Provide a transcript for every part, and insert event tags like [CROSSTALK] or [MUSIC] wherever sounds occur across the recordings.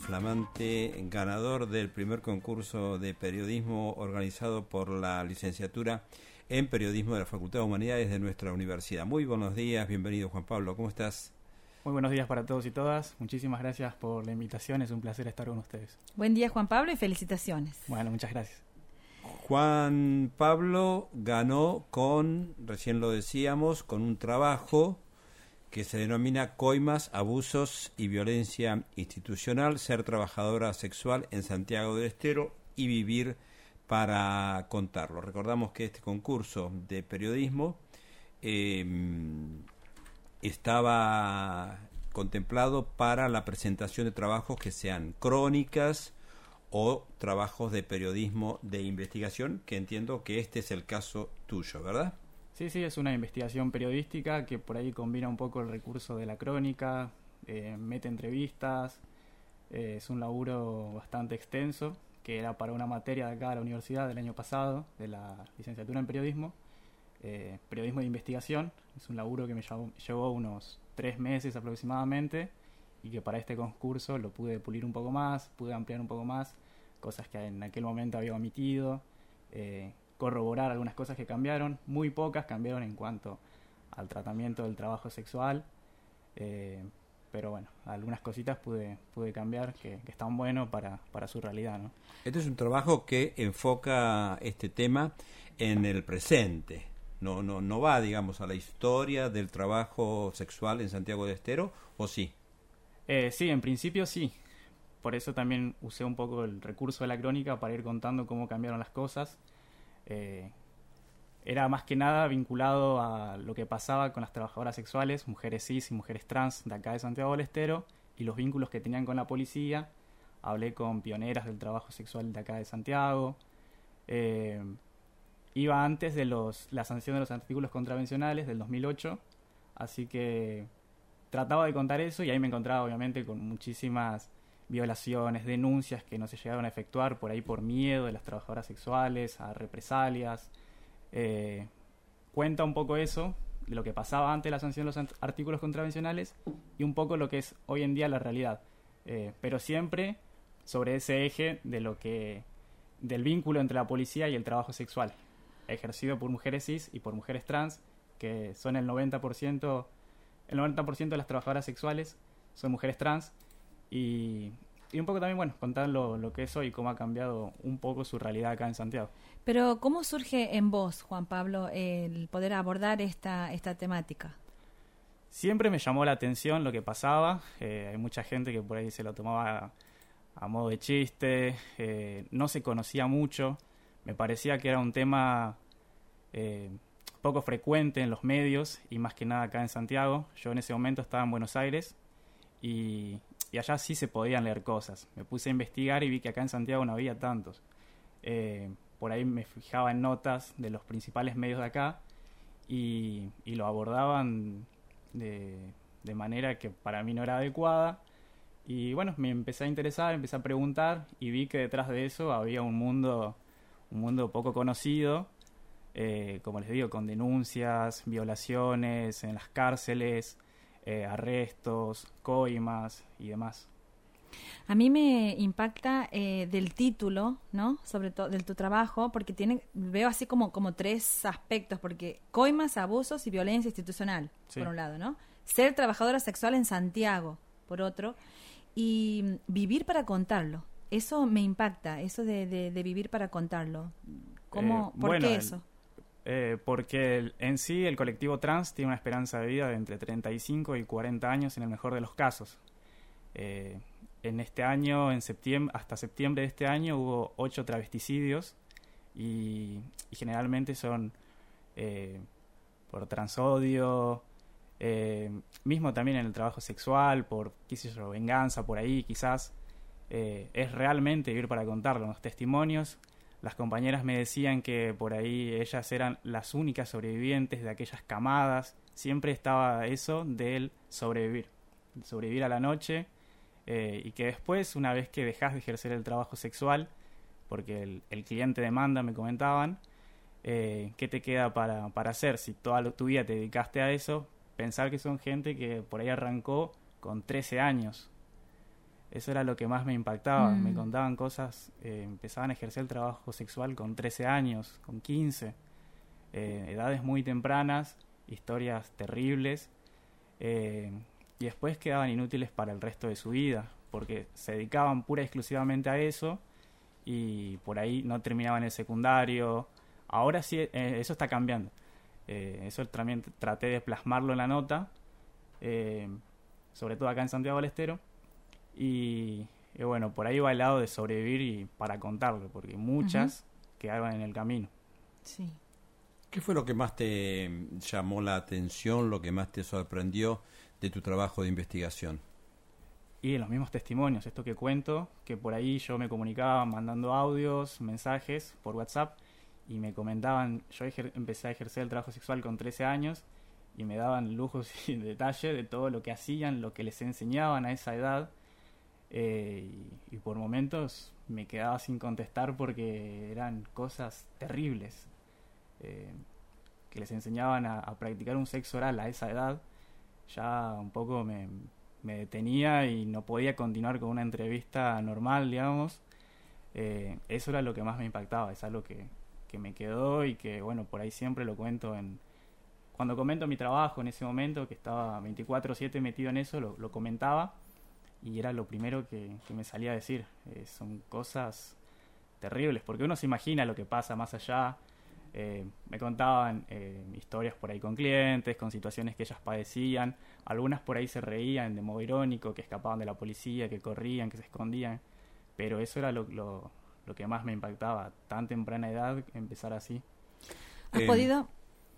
flamante ganador del primer concurso de periodismo organizado por la licenciatura en periodismo de la Facultad de Humanidades de nuestra universidad. Muy buenos días, bienvenido Juan Pablo, ¿cómo estás? Muy buenos días para todos y todas. Muchísimas gracias por la invitación, es un placer estar con ustedes. Buen día Juan Pablo y felicitaciones. Bueno, muchas gracias. Juan Pablo ganó con, recién lo decíamos, con un trabajo que se denomina Coimas, Abusos y Violencia Institucional, ser trabajadora sexual en Santiago del Estero y vivir para contarlo. Recordamos que este concurso de periodismo em, estaba contemplado para la presentación de trabajos que sean crónicas o trabajos de periodismo de investigación, que entiendo que este es el caso tuyo, ¿verdad? Sí, sí, es una investigación periodística que por ahí combina un poco el recurso de la crónica, eh, mete entrevistas, eh, es un laburo bastante extenso, que era para una materia de acá de la universidad del año pasado, de la licenciatura en periodismo, eh, periodismo de investigación, es un laburo que me llevó, llevó unos tres meses aproximadamente y que para este concurso lo pude pulir un poco más, pude ampliar un poco más, cosas que en aquel momento había omitido corroborar algunas cosas que cambiaron, muy pocas cambiaron en cuanto al tratamiento del trabajo sexual, eh, pero bueno, algunas cositas pude, pude cambiar que, que están buenos para, para su realidad. ¿no? Este es un trabajo que enfoca este tema en el presente, no, no, no va, digamos, a la historia del trabajo sexual en Santiago de Estero, ¿o sí? Eh, sí, en principio sí. Por eso también usé un poco el recurso de la crónica para ir contando cómo cambiaron las cosas eh, era más que nada vinculado a lo que pasaba con las trabajadoras sexuales, mujeres cis y mujeres trans de acá de Santiago del Estero, y los vínculos que tenían con la policía. Hablé con pioneras del trabajo sexual de acá de Santiago. Eh, iba antes de los, la sanción de los artículos contravencionales del 2008, así que trataba de contar eso y ahí me encontraba obviamente con muchísimas violaciones, denuncias que no se llegaron a efectuar por ahí por miedo de las trabajadoras sexuales, a represalias. Eh, cuenta un poco eso, de lo que pasaba antes de la sanción de los artículos contravencionales y un poco lo que es hoy en día la realidad. Eh, pero siempre sobre ese eje de lo que del vínculo entre la policía y el trabajo sexual, ejercido por mujeres cis y por mujeres trans, que son el 90%, el 90% de las trabajadoras sexuales son mujeres trans y, un poco también, bueno, contar lo, que es hoy y cómo ha cambiado un poco su realidad acá en Santiago. Pero, ¿cómo surge en vos, Juan Pablo, el poder abordar esta, esta temática? Siempre me llamó la atención lo que pasaba. Eh, hay mucha gente que por ahí se lo tomaba a, modo de chiste, eh, no se conocía mucho. Me parecía que era un tema eh, poco frecuente en los medios y más que nada acá en Santiago. Yo en ese momento estaba en Buenos Aires y, y allá sí se podían leer cosas. Me puse a investigar y vi que acá en Santiago no había tantos. Eh, por ahí me fijaba en notas de los principales medios de acá y, lo abordaban de, de, manera que para mí no era adecuada. Y bueno, me empecé a interesar, empecé a preguntar y vi que detrás de eso había un mundo, un mundo poco conocido, eh, como les digo, con denuncias, violaciones en las cárceles, eh, arrestos, coimas y demás. A mí me impacta eh, del título, ¿no? Sobre todo de tu trabajo, porque tiene, veo así como, como tres aspectos, porque coimas, abusos y violencia institucional, por un lado, ¿no? Ser trabajadora sexual en Santiago, por otro, y vivir para contarlo. Eso me impacta, eso de, de, vivir para contarlo. ¿Cómo, eh, ¿Por qué eso? Eh, porque en sí el colectivo trans tiene una esperanza de vida de entre 35 y 40 años en el mejor de los casos. Eh, en este año, en septiembre, hasta septiembre de este año hubo ocho travesticidios y, generalmente son eh, por transodio, mismo también en el trabajo sexual, por qué yo, venganza por ahí quizás. es realmente vivir para contarlo. Los testimonios las compañeras me decían que por ahí ellas eran las únicas sobrevivientes de aquellas camadas. Siempre estaba eso del sobrevivir, sobrevivir a la noche eh, y que después, una vez que dejas de ejercer el trabajo sexual, porque el, cliente demanda, me comentaban, eh, ¿qué te queda para, para hacer? Si toda tu vida te dedicaste a eso, pensar que son gente que por ahí arrancó con 13 años. Eso era lo que más me impactaba. Me Mm. contaban cosas, eh, empezaban a ejercer el trabajo sexual con 13 años, con 15, eh, edades muy tempranas, historias terribles, eh, y después quedaban inútiles para el resto de su vida, porque se dedicaban pura y exclusivamente a eso, y por ahí no terminaban el secundario. Ahora sí, eso está cambiando. Eso también traté de plasmarlo en la nota, sobre todo acá en Santiago del Estero. Y, y bueno, por ahí va el lado de sobrevivir y para contarlo, porque muchas quedaban en el camino. Sí. ¿Qué fue lo que más te llamó la atención, lo que más te sorprendió de tu trabajo de investigación? Y los mismos testimonios, esto que cuento, que por ahí yo me comunicaba mandando audios, mensajes por WhatsApp y me comentaban, yo ejer- empecé a ejercer el trabajo sexual con 13 años y me daban lujos [LAUGHS] y detalle de todo lo que hacían, lo que les enseñaban a esa edad eh, y, por momentos me quedaba sin contestar porque eran cosas terribles eh, que les enseñaban a, practicar un sexo oral a esa edad ya un poco me, me detenía y no podía continuar con una entrevista normal, digamos. Eh, eso era lo que más me impactaba, es algo que, que me quedó y que, bueno, por ahí siempre lo cuento en... Cuando comento mi trabajo en ese momento, que estaba 24/7 metido en eso, lo comentaba y era lo primero que, que me salía a decir. Eh, son cosas terribles, porque uno se imagina lo que pasa más allá. Eh, me contaban eh, historias por ahí con clientes, con situaciones que ellas padecían. Algunas por ahí se reían de modo irónico, que escapaban de la policía, que corrían, que se escondían. Pero eso era lo, lo, lo que más me impactaba, tan temprana edad, empezar así. ¿Has Eh, podido,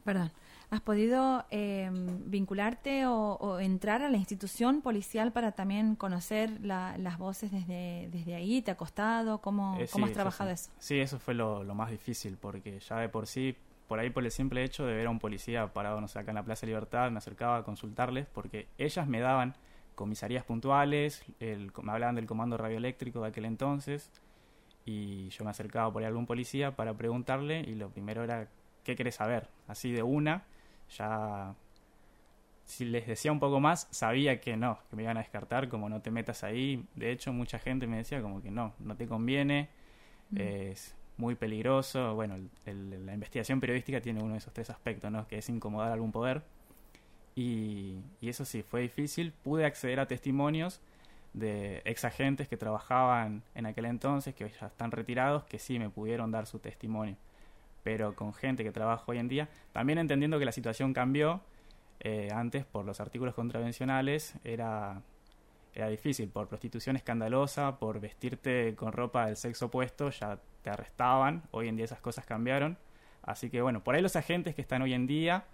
perdón, has podido eh, vincularte o, o entrar a la institución policial para también conocer la- las voces desde, desde ahí? ¿Te ha costado? ¿Cómo, Eh, cómo has trabajado sí. eso? Sí, eso fue lo, lo más difícil, porque ya de por sí, por ahí por el simple hecho de ver a un policía parado, no sé, acá en la Plaza Libertad, me acercaba a consultarles, porque ellas me daban comisarías puntuales, el- me hablaban del comando radioeléctrico de aquel entonces, y yo me acercaba por ahí a algún policía para preguntarle, y lo primero era, ¿qué querés saber? Así de una, ya... Si les decía un poco más, sabía que no, que me iban a descartar, como no te metas ahí. De hecho, mucha gente me decía como que no, no te conviene, Mm. es muy peligroso. Bueno, el- el- la investigación periodística tiene uno de esos tres aspectos, ¿no? Que es incomodar algún poder. Y, y eso sí, fue difícil. Pude acceder a testimonios de ex agentes que trabajaban en aquel entonces, que hoy ya están retirados, que sí me pudieron dar su testimonio. Pero con gente que trabaja hoy en día, también entendiendo que la situación cambió, eh, antes por los artículos contravencionales era era difícil, por prostitución escandalosa, por vestirte con ropa del sexo opuesto, ya te arrestaban, hoy en día esas cosas cambiaron, así que bueno, por ahí los agentes que están hoy en día,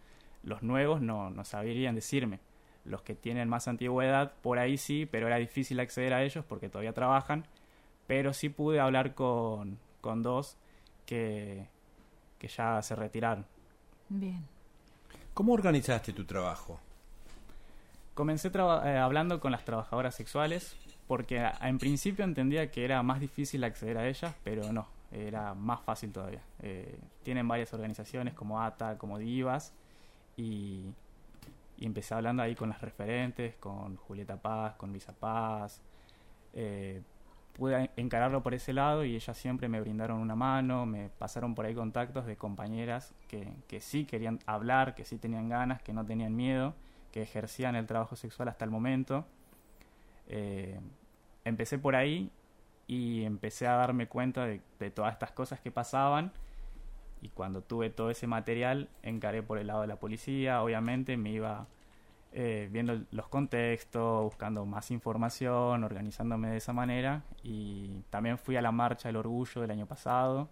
los nuevos no, no sabrían decirme, los que tienen más antigüedad, por ahí sí, pero era difícil acceder a ellos porque todavía trabajan, pero sí pude hablar con, con dos que, que ya se retiraron. Bien. ¿Cómo organizaste tu trabajo? Comencé traba- eh, hablando con las trabajadoras sexuales porque a- en principio entendía que era más difícil acceder a ellas, pero no, era más fácil todavía. Eh, tienen varias organizaciones como ATA, como Divas, y, y empecé hablando ahí con las referentes, con Julieta Paz, con Luisa Paz. Eh, pude encararlo por ese lado y ellas siempre me brindaron una mano, me pasaron por ahí contactos de compañeras que, que sí querían hablar, que sí tenían ganas, que no tenían miedo, que ejercían el trabajo sexual hasta el momento. Eh, empecé por ahí y empecé a darme cuenta de, de todas estas cosas que pasaban y cuando tuve todo ese material encaré por el lado de la policía, obviamente me iba eh, viendo los contextos, buscando más información, organizándome de esa manera y también fui a la marcha del orgullo del año pasado.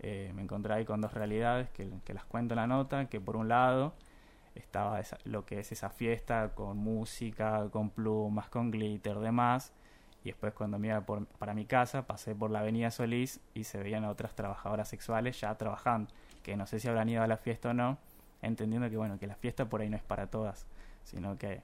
Eh, me encontré ahí con dos realidades que, las cuento en la nota, que por un lado estaba esa- lo que es esa fiesta con música, con plumas, con glitter, demás. Y después cuando me iba por- para mi casa pasé por la avenida Solís y se veían a otras trabajadoras sexuales ya trabajando, que no sé si habrán ido a la fiesta o no, entendiendo que bueno, que la fiesta por ahí no es para todas, sino que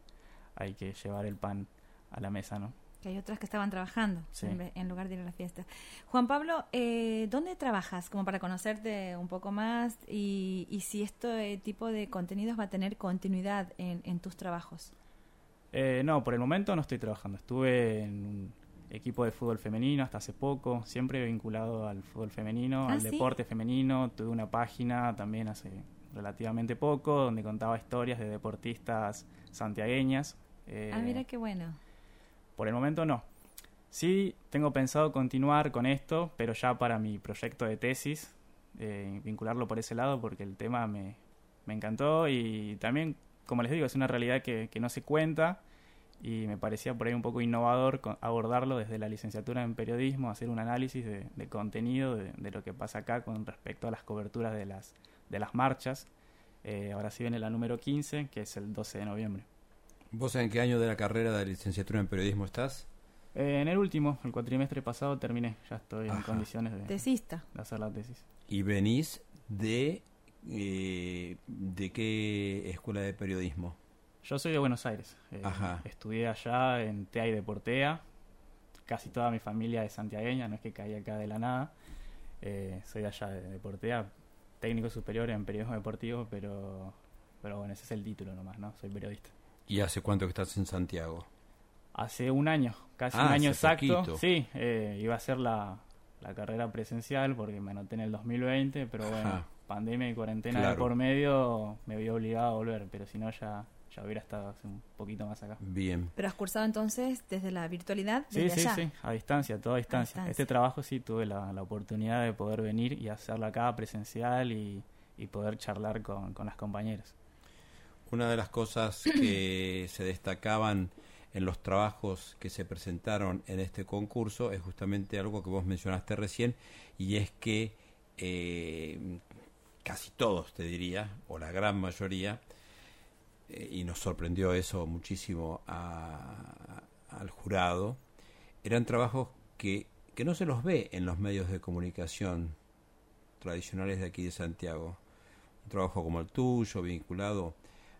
hay que llevar el pan a la mesa, ¿no? Que hay otras que estaban trabajando Sí. en, lugar de ir a la fiesta. Juan Pablo, eh, ¿dónde trabajas? Como para conocerte un poco más y, y si este tipo de contenidos va a tener continuidad en, en tus trabajos. Eh, no, por el momento no estoy trabajando. Estuve en un, equipo de fútbol femenino hasta hace poco, siempre vinculado al fútbol femenino, ¿Ah, al sí? deporte femenino. Tuve una página también hace relativamente poco donde contaba historias de deportistas santiagueñas. Eh, Ah, mira qué bueno. por el momento no. Sí, tengo pensado continuar con esto, pero ya para mi proyecto de tesis, eh, vincularlo por ese lado porque el tema me, me encantó y también, como les digo, es una realidad que, que no se cuenta y me parecía por ahí un poco innovador abordarlo desde la licenciatura en periodismo, hacer un análisis de, de contenido de, de lo que pasa acá con respecto a las coberturas de las, de las marchas. Eh, ahora sí viene la número 15, que es el 12 de noviembre. ¿Vos en qué año de la carrera de licenciatura en periodismo estás? Eh, en el último, el cuatrimestre pasado, terminé. Ya estoy en condiciones de, Tesista. de hacer la tesis. Y venís de... eh, ¿De qué escuela de periodismo? Yo soy de Buenos Aires. Eh, Ajá. Estudié allá en TEA y Deportea. Casi toda mi familia es santiagueña, no es que caí acá de la nada. Eh, soy de allá de Deportea, técnico superior en periodismo deportivo, pero, pero bueno, ese es el título nomás, ¿no? Soy periodista. ¿Y hace cuánto que estás en Santiago? Hace un año, casi Ah, un año exacto. poquito. Sí, eh, iba a ser la, la carrera presencial porque me anoté en el 2020, pero bueno, Ajá. pandemia y cuarentena de por medio me vi obligado a volver, pero si no ya, ya hubiera estado hace un poquito más acá. Bien. Pero has cursado entonces desde la virtualidad, Sí, desde sí, allá. sí, a distancia, todo a distancia. distancia. Este trabajo sí tuve la, la oportunidad de poder venir y hacerlo acá presencial y, y poder charlar con, con las compañeras. Una de las cosas que [CLEARS THROAT] se destacaban en los trabajos que se presentaron en este concurso es justamente algo que vos mencionaste recién y es que eh, casi todos, te diría, o la gran mayoría, eh, y nos sorprendió eso muchísimo a- al jurado, eran trabajos que, que no se los ve en los medios de comunicación tradicionales de aquí de Santiago. Un trabajo como el tuyo, vinculado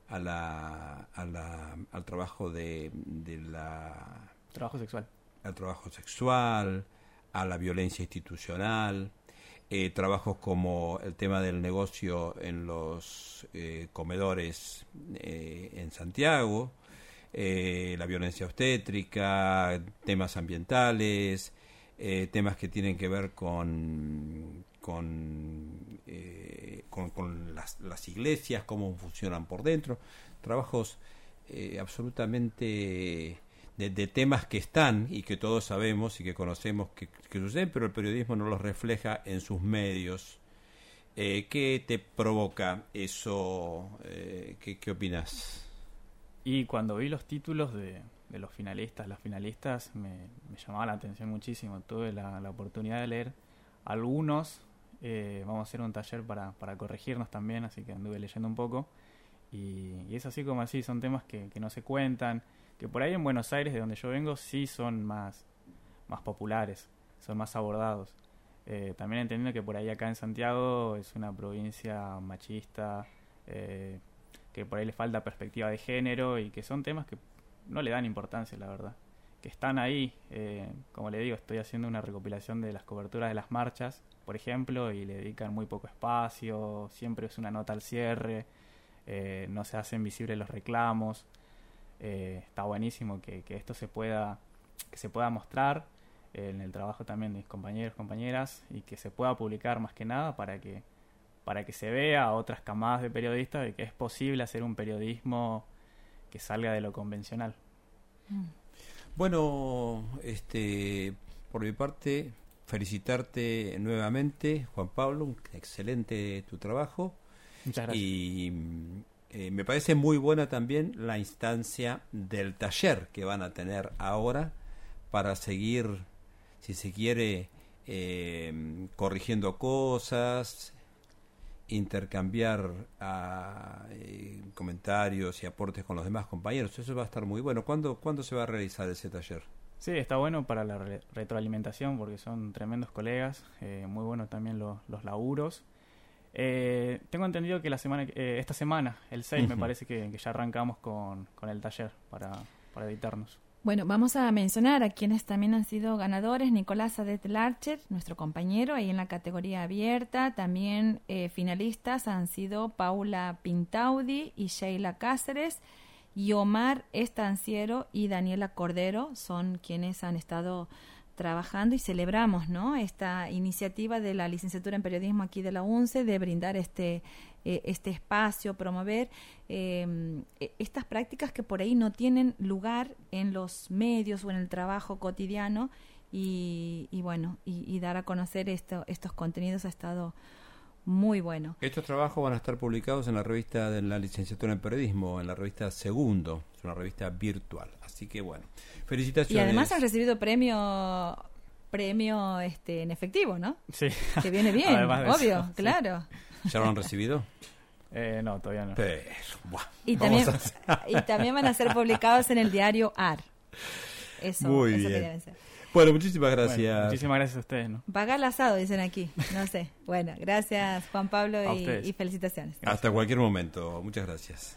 a la, a la, al trabajo de, de la Trabajo sexual. al trabajo sexual, a la violencia institucional, eh, trabajos como el tema del negocio en los eh, comedores eh, en Santiago, eh, la violencia obstétrica, temas ambientales, eh, temas que tienen que ver con con, con, con las, las iglesias, cómo funcionan por dentro, trabajos absolutamente de, temas que están y que todos sabemos y que conocemos que, suceden, pero el periodismo no los refleja en sus medios. Eh, ¿Qué te provoca eso? Eh, ¿qué, ¿Qué opinas? Y cuando vi los títulos de, los finalistas, las finalistas, me, me llamaba la atención muchísimo. Tuve la, oportunidad de leer algunos. eh, vamos a hacer un taller para, para corregirnos también, así que anduve leyendo un poco. Y, es así como así, son temas que no se cuentan, que por ahí en Buenos Aires, de donde yo vengo, sí son más, más populares, son más abordados. Eh, también entendiendo que por ahí acá en Santiago es una provincia machista, eh, que por ahí le falta perspectiva de género y que son temas que no le dan importancia, la verdad. Que están ahí, eh, como le digo, estoy haciendo una recopilación de las coberturas de las marchas, por ejemplo, y le dedican muy poco espacio, siempre es una nota al cierre, no se hacen visibles los reclamos. Eh, está buenísimo que, que esto se pueda, que se pueda mostrar eh, en el trabajo también de mis compañeros, compañeras, y que se pueda publicar más que nada para que para que se vea a otras camadas de periodistas de que es posible hacer un periodismo que salga de lo convencional. Mm. Bueno, este, por mi parte, felicitarte nuevamente, Juan Pablo, excelente tu trabajo. Muchas gracias. Y eh, me parece muy buena también la instancia del taller que van a tener ahora para seguir, si se quiere, eh, corrigiendo cosas, intercambiar ah, eh, comentarios y aportes con los demás compañeros. Eso va a estar muy bueno. ¿Cuándo, ¿cuándo se va a realizar ese taller? Sí, está bueno para la re- retroalimentación porque son tremendos colegas, muy bueno también los laburos. Eh, tengo entendido que la semana que- eh, esta semana, el 6, me parece que, que ya arrancamos con, con el taller para, para editarnos. Bueno, vamos a mencionar a quienes también han sido ganadores. Nicolás Adet Larcher, nuestro compañero, ahí en la categoría abierta. También eh, finalistas han sido Paula Pintaudi y Sheila Cáceres. y Omar Estanciero y Daniela Cordero son quienes han estado trabajando y celebramos ¿no? esta iniciativa de la licenciatura en periodismo aquí de la UNCE de brindar este, eh, este espacio, promover em, e, estas prácticas que por ahí no tienen lugar en los medios o en el trabajo cotidiano y, bueno, y, dar a conocer esto, estos contenidos ha estado muy bueno. Estos trabajos van a estar publicados en la revista de la licenciatura en periodismo, en la revista Segundo, es una revista virtual. Así que bueno, felicitaciones. Y además han recibido premio premio este en efectivo, ¿no? Sí. Que viene [LAUGHS] bien, obvio, claro. ¿Ya lo han recibido? [LAUGHS] Eh, no, todavía no. y, también, [LAUGHS] y también van a ser publicados en el diario AR. Eso, Muy bien. Bueno, muchísimas gracias. muchísimas gracias a ustedes. ¿no? Paga el asado, dicen aquí. No sé. Bueno, gracias Juan Pablo y, y felicitaciones. Hasta cualquier momento. Muchas gracias.